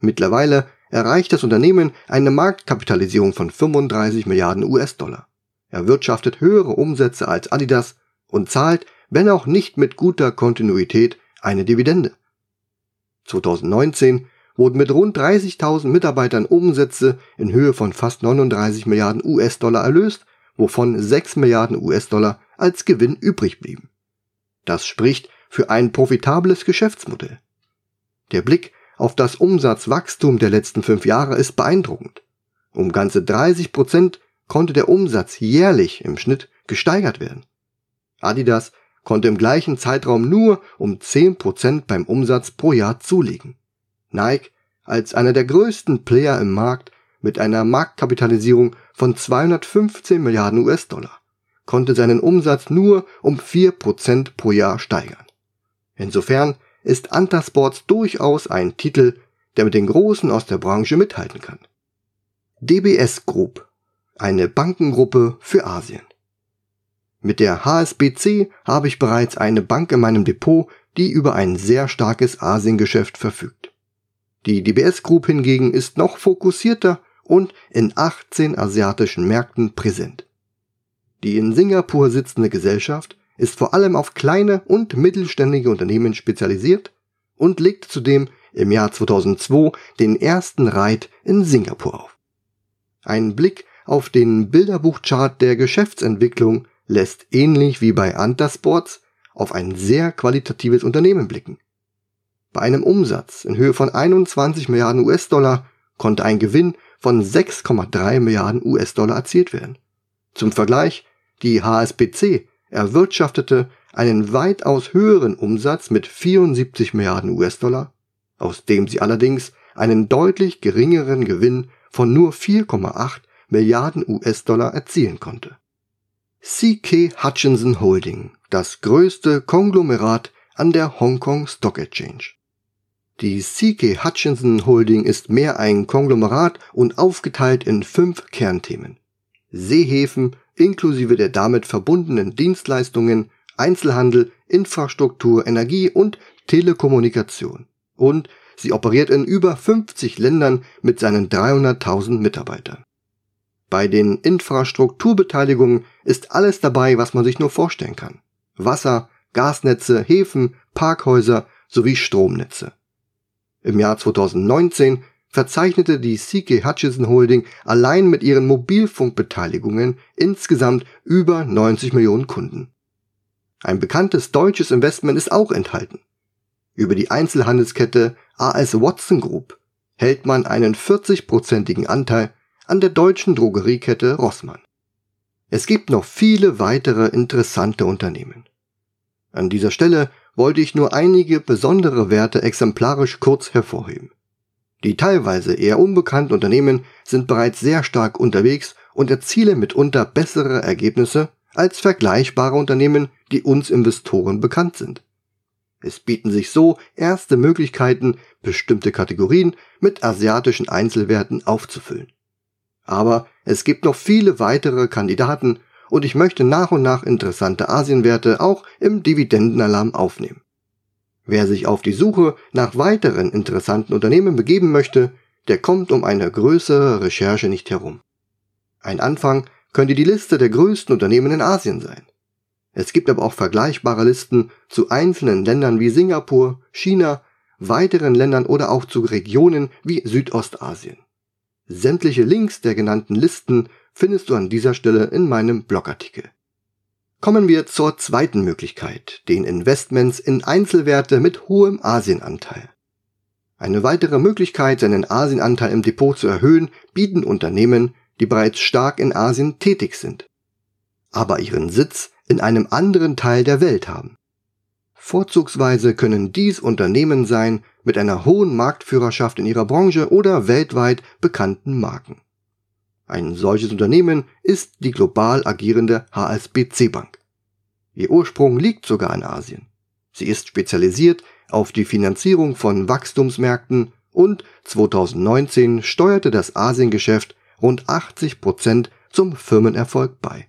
Mittlerweile erreicht das Unternehmen eine Marktkapitalisierung von 35 Milliarden US-Dollar. Er wirtschaftet höhere Umsätze als Adidas und zahlt, wenn auch nicht mit guter Kontinuität, eine Dividende. 2019 wurden mit rund 30.000 Mitarbeitern Umsätze in Höhe von fast 39 Milliarden US-Dollar erlöst, wovon 6 Milliarden US-Dollar als Gewinn übrig blieben. Das spricht für ein profitables Geschäftsmodell. Der Blick auf das Umsatzwachstum der letzten fünf Jahre ist beeindruckend. Um ganze 30 Prozent konnte der Umsatz jährlich im Schnitt gesteigert werden. Adidas konnte im gleichen Zeitraum nur um 10% beim Umsatz pro Jahr zulegen. Nike, als einer der größten Player im Markt mit einer Marktkapitalisierung von 215 Milliarden US-Dollar, konnte seinen Umsatz nur um 4% pro Jahr steigern. Insofern ist Antasports durchaus ein Titel, der mit den Großen aus der Branche mithalten kann. DBS Group, eine Bankengruppe für Asien. Mit der HSBC habe ich bereits eine Bank in meinem Depot, die über ein sehr starkes Asiengeschäft verfügt. Die DBS Group hingegen ist noch fokussierter und in 18 asiatischen Märkten präsent. Die in Singapur sitzende Gesellschaft ist vor allem auf kleine und mittelständige Unternehmen spezialisiert und legte zudem im Jahr 2002 den ersten Reit in Singapur auf. Ein Blick auf den Bilderbuchchart der Geschäftsentwicklung lässt ähnlich wie bei Antasports auf ein sehr qualitatives Unternehmen blicken. Bei einem Umsatz in Höhe von 21 Milliarden US-Dollar konnte ein Gewinn von 6,3 Milliarden US-Dollar erzielt werden. Zum Vergleich, die HSBC erwirtschaftete einen weitaus höheren Umsatz mit 74 Milliarden US-Dollar, aus dem sie allerdings einen deutlich geringeren Gewinn von nur 4,8 Milliarden US-Dollar erzielen konnte. CK Hutchinson Holding, das größte Konglomerat an der Hong Kong Stock Exchange. Die CK Hutchinson Holding ist mehr ein Konglomerat und aufgeteilt in fünf Kernthemen. Seehäfen inklusive der damit verbundenen Dienstleistungen, Einzelhandel, Infrastruktur, Energie und Telekommunikation. Und sie operiert in über 50 Ländern mit seinen 300.000 Mitarbeitern. Bei den Infrastrukturbeteiligungen ist alles dabei, was man sich nur vorstellen kann. Wasser, Gasnetze, Häfen, Parkhäuser sowie Stromnetze. Im Jahr 2019 verzeichnete die CK Hutchison Holding allein mit ihren Mobilfunkbeteiligungen insgesamt über 90 Millionen Kunden. Ein bekanntes deutsches Investment ist auch enthalten. Über die Einzelhandelskette AS Watson Group hält man einen 40-prozentigen Anteil an der deutschen Drogeriekette Rossmann. Es gibt noch viele weitere interessante Unternehmen. An dieser Stelle wollte ich nur einige besondere Werte exemplarisch kurz hervorheben. Die teilweise eher unbekannten Unternehmen sind bereits sehr stark unterwegs und erzielen mitunter bessere Ergebnisse als vergleichbare Unternehmen, die uns Investoren bekannt sind. Es bieten sich so erste Möglichkeiten, bestimmte Kategorien mit asiatischen Einzelwerten aufzufüllen. Aber es gibt noch viele weitere Kandidaten und ich möchte nach und nach interessante Asienwerte auch im Dividendenalarm aufnehmen. Wer sich auf die Suche nach weiteren interessanten Unternehmen begeben möchte, der kommt um eine größere Recherche nicht herum. Ein Anfang könnte die Liste der größten Unternehmen in Asien sein. Es gibt aber auch vergleichbare Listen zu einzelnen Ländern wie Singapur, China, weiteren Ländern oder auch zu Regionen wie Südostasien. Sämtliche Links der genannten Listen findest du an dieser Stelle in meinem Blogartikel. Kommen wir zur zweiten Möglichkeit, den Investments in Einzelwerte mit hohem Asienanteil. Eine weitere Möglichkeit, seinen Asienanteil im Depot zu erhöhen, bieten Unternehmen, die bereits stark in Asien tätig sind, aber ihren Sitz in einem anderen Teil der Welt haben. Vorzugsweise können dies Unternehmen sein mit einer hohen Marktführerschaft in ihrer Branche oder weltweit bekannten Marken. Ein solches Unternehmen ist die global agierende HSBC Bank. Ihr Ursprung liegt sogar in Asien. Sie ist spezialisiert auf die Finanzierung von Wachstumsmärkten und 2019 steuerte das Asiengeschäft rund 80 Prozent zum Firmenerfolg bei.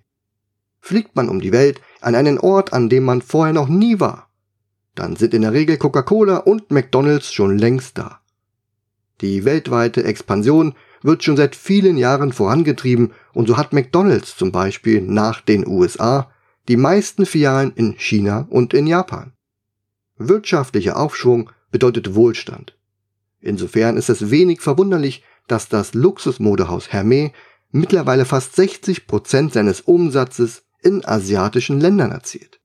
Fliegt man um die Welt an einen Ort, an dem man vorher noch nie war, dann sind in der Regel Coca-Cola und McDonald's schon längst da. Die weltweite Expansion wird schon seit vielen Jahren vorangetrieben und so hat McDonald's zum Beispiel nach den USA die meisten Filialen in China und in Japan. Wirtschaftlicher Aufschwung bedeutet Wohlstand. Insofern ist es wenig verwunderlich, dass das Luxusmodehaus Hermès mittlerweile fast 60 Prozent seines Umsatzes in asiatischen Ländern erzielt.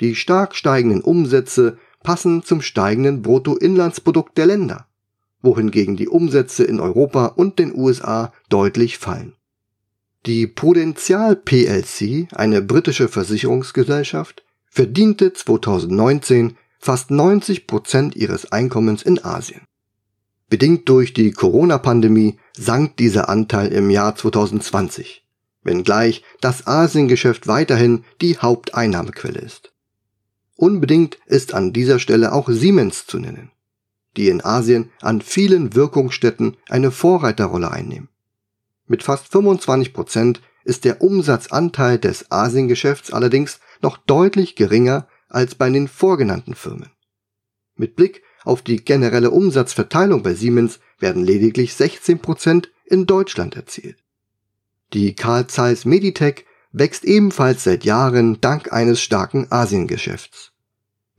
Die stark steigenden Umsätze passen zum steigenden Bruttoinlandsprodukt der Länder wohingegen die Umsätze in Europa und den USA deutlich fallen. Die Prudential plc, eine britische Versicherungsgesellschaft, verdiente 2019 fast 90 Prozent ihres Einkommens in Asien. Bedingt durch die Corona-Pandemie sank dieser Anteil im Jahr 2020, wenngleich das Asiengeschäft weiterhin die Haupteinnahmequelle ist. Unbedingt ist an dieser Stelle auch Siemens zu nennen die in Asien an vielen Wirkungsstätten eine Vorreiterrolle einnehmen. Mit fast 25 Prozent ist der Umsatzanteil des Asiengeschäfts allerdings noch deutlich geringer als bei den vorgenannten Firmen. Mit Blick auf die generelle Umsatzverteilung bei Siemens werden lediglich 16 Prozent in Deutschland erzielt. Die Carl Zeiss Meditech wächst ebenfalls seit Jahren dank eines starken Asiengeschäfts.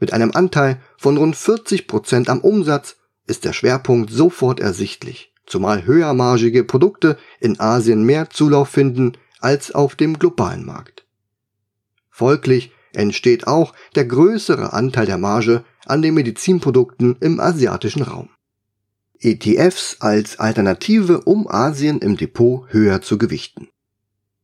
Mit einem Anteil von rund 40 Prozent am Umsatz ist der Schwerpunkt sofort ersichtlich, zumal höhermargige Produkte in Asien mehr Zulauf finden als auf dem globalen Markt. Folglich entsteht auch der größere Anteil der Marge an den Medizinprodukten im asiatischen Raum. ETFs als Alternative, um Asien im Depot höher zu gewichten.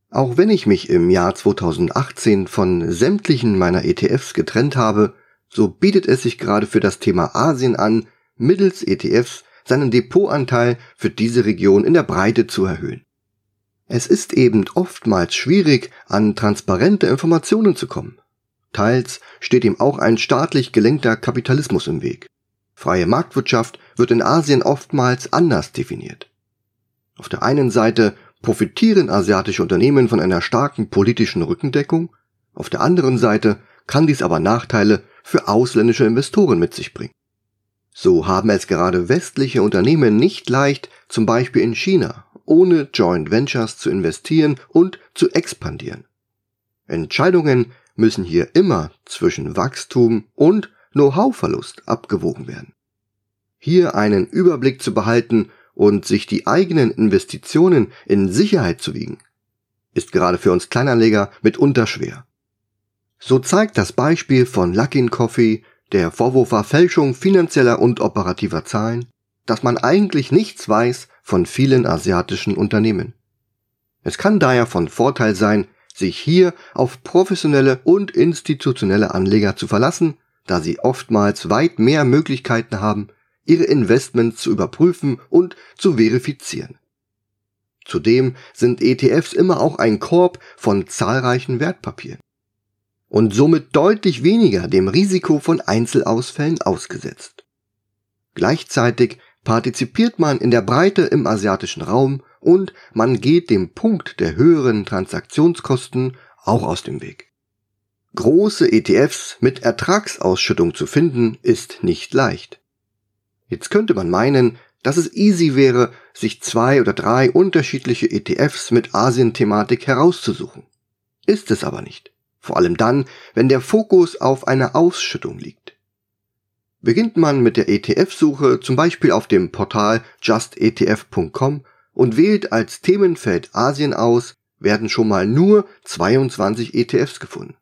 Auch wenn ich mich im Jahr 2018 von sämtlichen meiner ETFs getrennt habe, so bietet es sich gerade für das Thema Asien an, mittels ETFs seinen Depotanteil für diese Region in der Breite zu erhöhen. Es ist eben oftmals schwierig, an transparente Informationen zu kommen. Teils steht ihm auch ein staatlich gelenkter Kapitalismus im Weg. Freie Marktwirtschaft wird in Asien oftmals anders definiert. Auf der einen Seite profitieren asiatische Unternehmen von einer starken politischen Rückendeckung, auf der anderen Seite kann dies aber Nachteile für ausländische Investoren mit sich bringen. So haben es gerade westliche Unternehmen nicht leicht, zum Beispiel in China, ohne Joint Ventures zu investieren und zu expandieren. Entscheidungen müssen hier immer zwischen Wachstum und Know-how-Verlust abgewogen werden. Hier einen Überblick zu behalten und sich die eigenen Investitionen in Sicherheit zu wiegen, ist gerade für uns Kleinanleger mitunter schwer. So zeigt das Beispiel von Luckin Coffee, der Vorwurf war Fälschung finanzieller und operativer Zahlen, dass man eigentlich nichts weiß von vielen asiatischen Unternehmen. Es kann daher von Vorteil sein, sich hier auf professionelle und institutionelle Anleger zu verlassen, da sie oftmals weit mehr Möglichkeiten haben, ihre Investments zu überprüfen und zu verifizieren. Zudem sind ETFs immer auch ein Korb von zahlreichen Wertpapieren und somit deutlich weniger dem Risiko von Einzelausfällen ausgesetzt. Gleichzeitig partizipiert man in der Breite im asiatischen Raum und man geht dem Punkt der höheren Transaktionskosten auch aus dem Weg. Große ETFs mit Ertragsausschüttung zu finden ist nicht leicht. Jetzt könnte man meinen, dass es easy wäre, sich zwei oder drei unterschiedliche ETFs mit Asien-Thematik herauszusuchen. Ist es aber nicht. Vor allem dann, wenn der Fokus auf einer Ausschüttung liegt. Beginnt man mit der ETF-Suche zum Beispiel auf dem Portal justetf.com und wählt als Themenfeld Asien aus, werden schon mal nur 22 ETFs gefunden.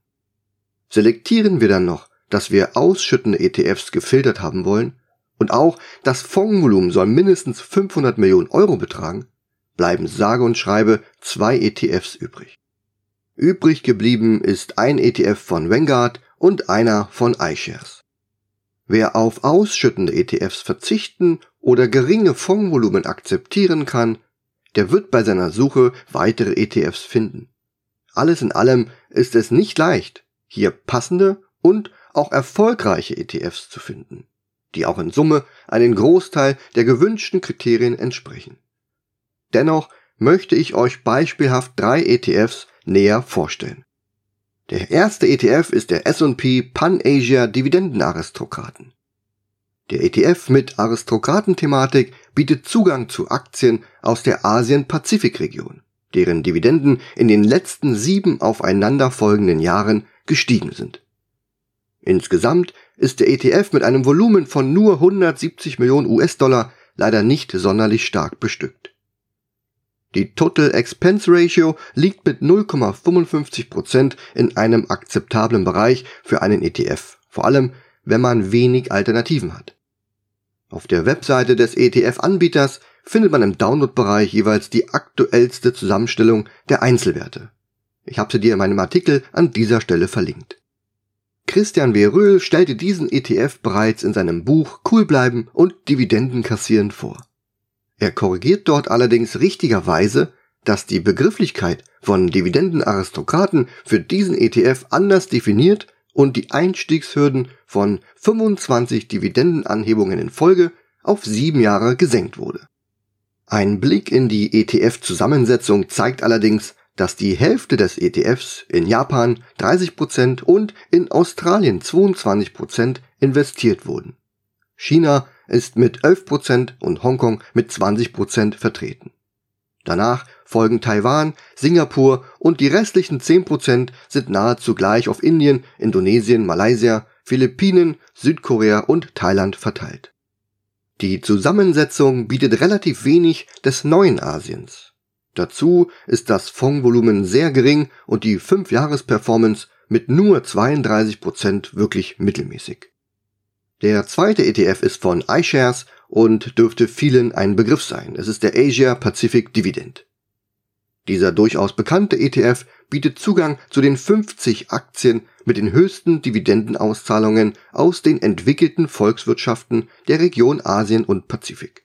Selektieren wir dann noch, dass wir ausschüttende ETFs gefiltert haben wollen und auch das Fondsvolumen soll mindestens 500 Millionen Euro betragen, bleiben sage und schreibe zwei ETFs übrig. Übrig geblieben ist ein ETF von Vanguard und einer von iShares. Wer auf ausschüttende ETFs verzichten oder geringe Fondsvolumen akzeptieren kann, der wird bei seiner Suche weitere ETFs finden. Alles in allem ist es nicht leicht, hier passende und auch erfolgreiche ETFs zu finden, die auch in Summe einen Großteil der gewünschten Kriterien entsprechen. Dennoch möchte ich euch beispielhaft drei ETFs näher vorstellen. Der erste ETF ist der S&P Pan-Asia Dividendenaristokraten. Der ETF mit Aristokratenthematik bietet Zugang zu Aktien aus der Asien-Pazifik-Region, deren Dividenden in den letzten sieben aufeinanderfolgenden Jahren gestiegen sind. Insgesamt ist der ETF mit einem Volumen von nur 170 Millionen US-Dollar leider nicht sonderlich stark bestückt. Die Total Expense Ratio liegt mit 0,55% in einem akzeptablen Bereich für einen ETF, vor allem wenn man wenig Alternativen hat. Auf der Webseite des ETF-Anbieters findet man im Download-Bereich jeweils die aktuellste Zusammenstellung der Einzelwerte. Ich habe sie dir in meinem Artikel an dieser Stelle verlinkt. Christian W. Röhl stellte diesen ETF bereits in seinem Buch Cool bleiben und Dividenden kassieren vor. Er korrigiert dort allerdings richtigerweise, dass die Begrifflichkeit von Dividendenaristokraten für diesen ETF anders definiert und die Einstiegshürden von 25 Dividendenanhebungen in Folge auf sieben Jahre gesenkt wurde. Ein Blick in die ETF-Zusammensetzung zeigt allerdings, dass die Hälfte des ETFs in Japan 30% und in Australien 22% investiert wurden. China ist mit 11% und Hongkong mit 20% vertreten. Danach folgen Taiwan, Singapur und die restlichen 10% sind nahezu gleich auf Indien, Indonesien, Malaysia, Philippinen, Südkorea und Thailand verteilt. Die Zusammensetzung bietet relativ wenig des neuen Asiens. Dazu ist das Fondsvolumen sehr gering und die 5-Jahres-Performance mit nur 32% wirklich mittelmäßig. Der zweite ETF ist von iShares und dürfte vielen ein Begriff sein. Es ist der Asia Pacific Dividend. Dieser durchaus bekannte ETF bietet Zugang zu den 50 Aktien mit den höchsten Dividendenauszahlungen aus den entwickelten Volkswirtschaften der Region Asien und Pazifik.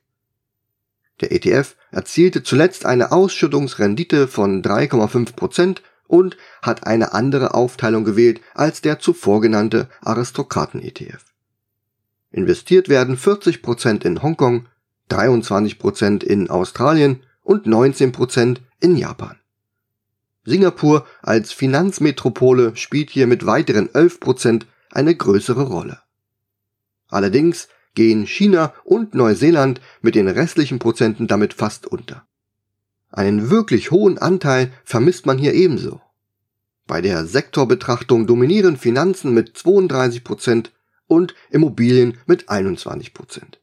Der ETF erzielte zuletzt eine Ausschüttungsrendite von 3,5 Prozent und hat eine andere Aufteilung gewählt als der zuvor genannte Aristokraten-ETF. Investiert werden 40 Prozent in Hongkong, 23 Prozent in Australien und 19 Prozent in Japan. Singapur als Finanzmetropole spielt hier mit weiteren 11 Prozent eine größere Rolle. Allerdings gehen China und Neuseeland mit den restlichen Prozenten damit fast unter. Einen wirklich hohen Anteil vermisst man hier ebenso. Bei der Sektorbetrachtung dominieren Finanzen mit 32 Prozent und Immobilien mit 21 Prozent.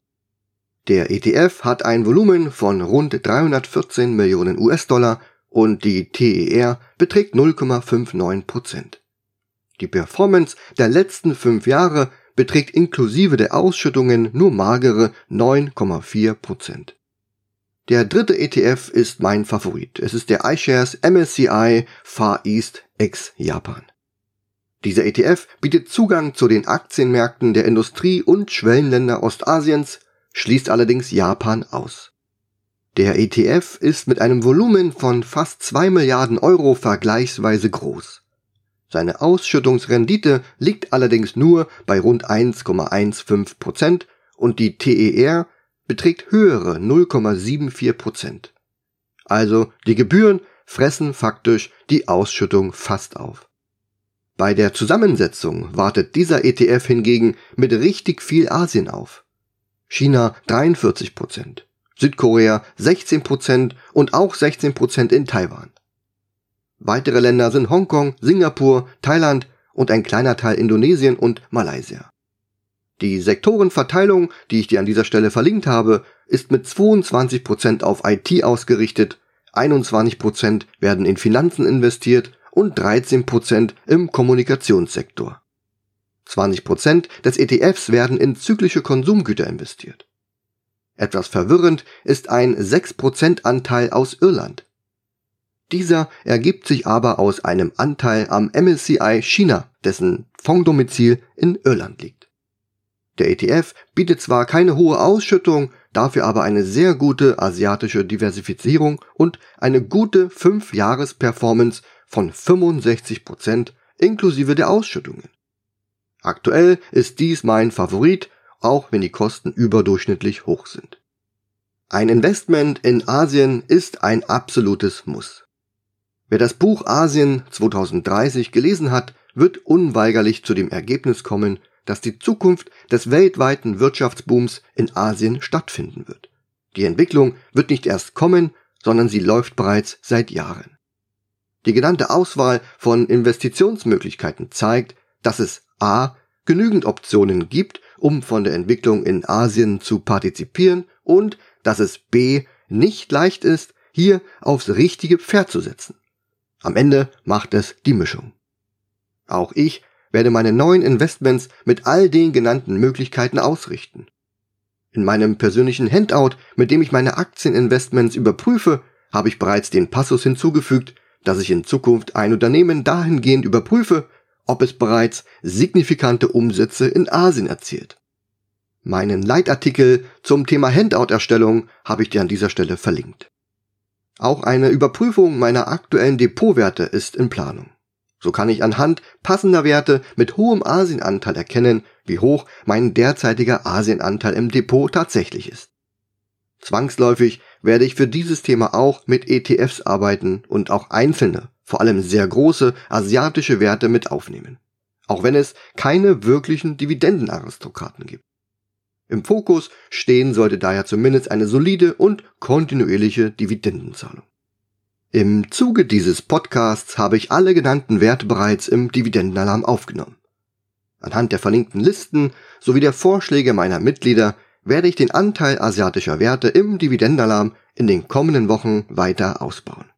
Der ETF hat ein Volumen von rund 314 Millionen US-Dollar und die TER beträgt 0,59 Prozent. Die Performance der letzten fünf Jahre beträgt inklusive der Ausschüttungen nur magere 9,4 Prozent. Der dritte ETF ist mein Favorit. Es ist der iShares MSCI Far East X Japan. Dieser ETF bietet Zugang zu den Aktienmärkten der Industrie- und Schwellenländer Ostasiens, schließt allerdings Japan aus. Der ETF ist mit einem Volumen von fast 2 Milliarden Euro vergleichsweise groß. Seine Ausschüttungsrendite liegt allerdings nur bei rund 1,15 Prozent und die TER beträgt höhere 0,74 Prozent. Also die Gebühren fressen faktisch die Ausschüttung fast auf. Bei der Zusammensetzung wartet dieser ETF hingegen mit richtig viel Asien auf. China 43% Südkorea 16% und auch 16% in Taiwan. Weitere Länder sind Hongkong, Singapur, Thailand und ein kleiner Teil Indonesien und Malaysia. Die Sektorenverteilung, die ich dir an dieser Stelle verlinkt habe, ist mit 22% auf IT ausgerichtet, 21% werden in Finanzen investiert und 13% im Kommunikationssektor. 20% des ETFs werden in zyklische Konsumgüter investiert. Etwas verwirrend ist ein 6% Anteil aus Irland. Dieser ergibt sich aber aus einem Anteil am MSCI China, dessen Fonddomizil in Irland liegt. Der ETF bietet zwar keine hohe Ausschüttung, dafür aber eine sehr gute asiatische Diversifizierung und eine gute 5-Jahres-Performance von 65% inklusive der Ausschüttungen. Aktuell ist dies mein Favorit, auch wenn die Kosten überdurchschnittlich hoch sind. Ein Investment in Asien ist ein absolutes Muss. Wer das Buch Asien 2030 gelesen hat, wird unweigerlich zu dem Ergebnis kommen, dass die Zukunft des weltweiten Wirtschaftsbooms in Asien stattfinden wird. Die Entwicklung wird nicht erst kommen, sondern sie läuft bereits seit Jahren. Die genannte Auswahl von Investitionsmöglichkeiten zeigt, dass es a. genügend Optionen gibt, um von der Entwicklung in Asien zu partizipieren und dass es b. nicht leicht ist, hier aufs richtige Pferd zu setzen. Am Ende macht es die Mischung. Auch ich werde meine neuen Investments mit all den genannten Möglichkeiten ausrichten. In meinem persönlichen Handout, mit dem ich meine Aktieninvestments überprüfe, habe ich bereits den Passus hinzugefügt, dass ich in Zukunft ein Unternehmen dahingehend überprüfe, ob es bereits signifikante Umsätze in Asien erzielt. Meinen Leitartikel zum Thema Handout-Erstellung habe ich dir an dieser Stelle verlinkt. Auch eine Überprüfung meiner aktuellen Depotwerte ist in Planung. So kann ich anhand passender Werte mit hohem Asienanteil erkennen, wie hoch mein derzeitiger Asienanteil im Depot tatsächlich ist. Zwangsläufig werde ich für dieses Thema auch mit ETFs arbeiten und auch einzelne, vor allem sehr große asiatische Werte mit aufnehmen. Auch wenn es keine wirklichen Dividendenaristokraten gibt. Im Fokus stehen sollte daher zumindest eine solide und kontinuierliche Dividendenzahlung. Im Zuge dieses Podcasts habe ich alle genannten Werte bereits im Dividendenalarm aufgenommen. Anhand der verlinkten Listen sowie der Vorschläge meiner Mitglieder werde ich den Anteil asiatischer Werte im Dividendenalarm in den kommenden Wochen weiter ausbauen.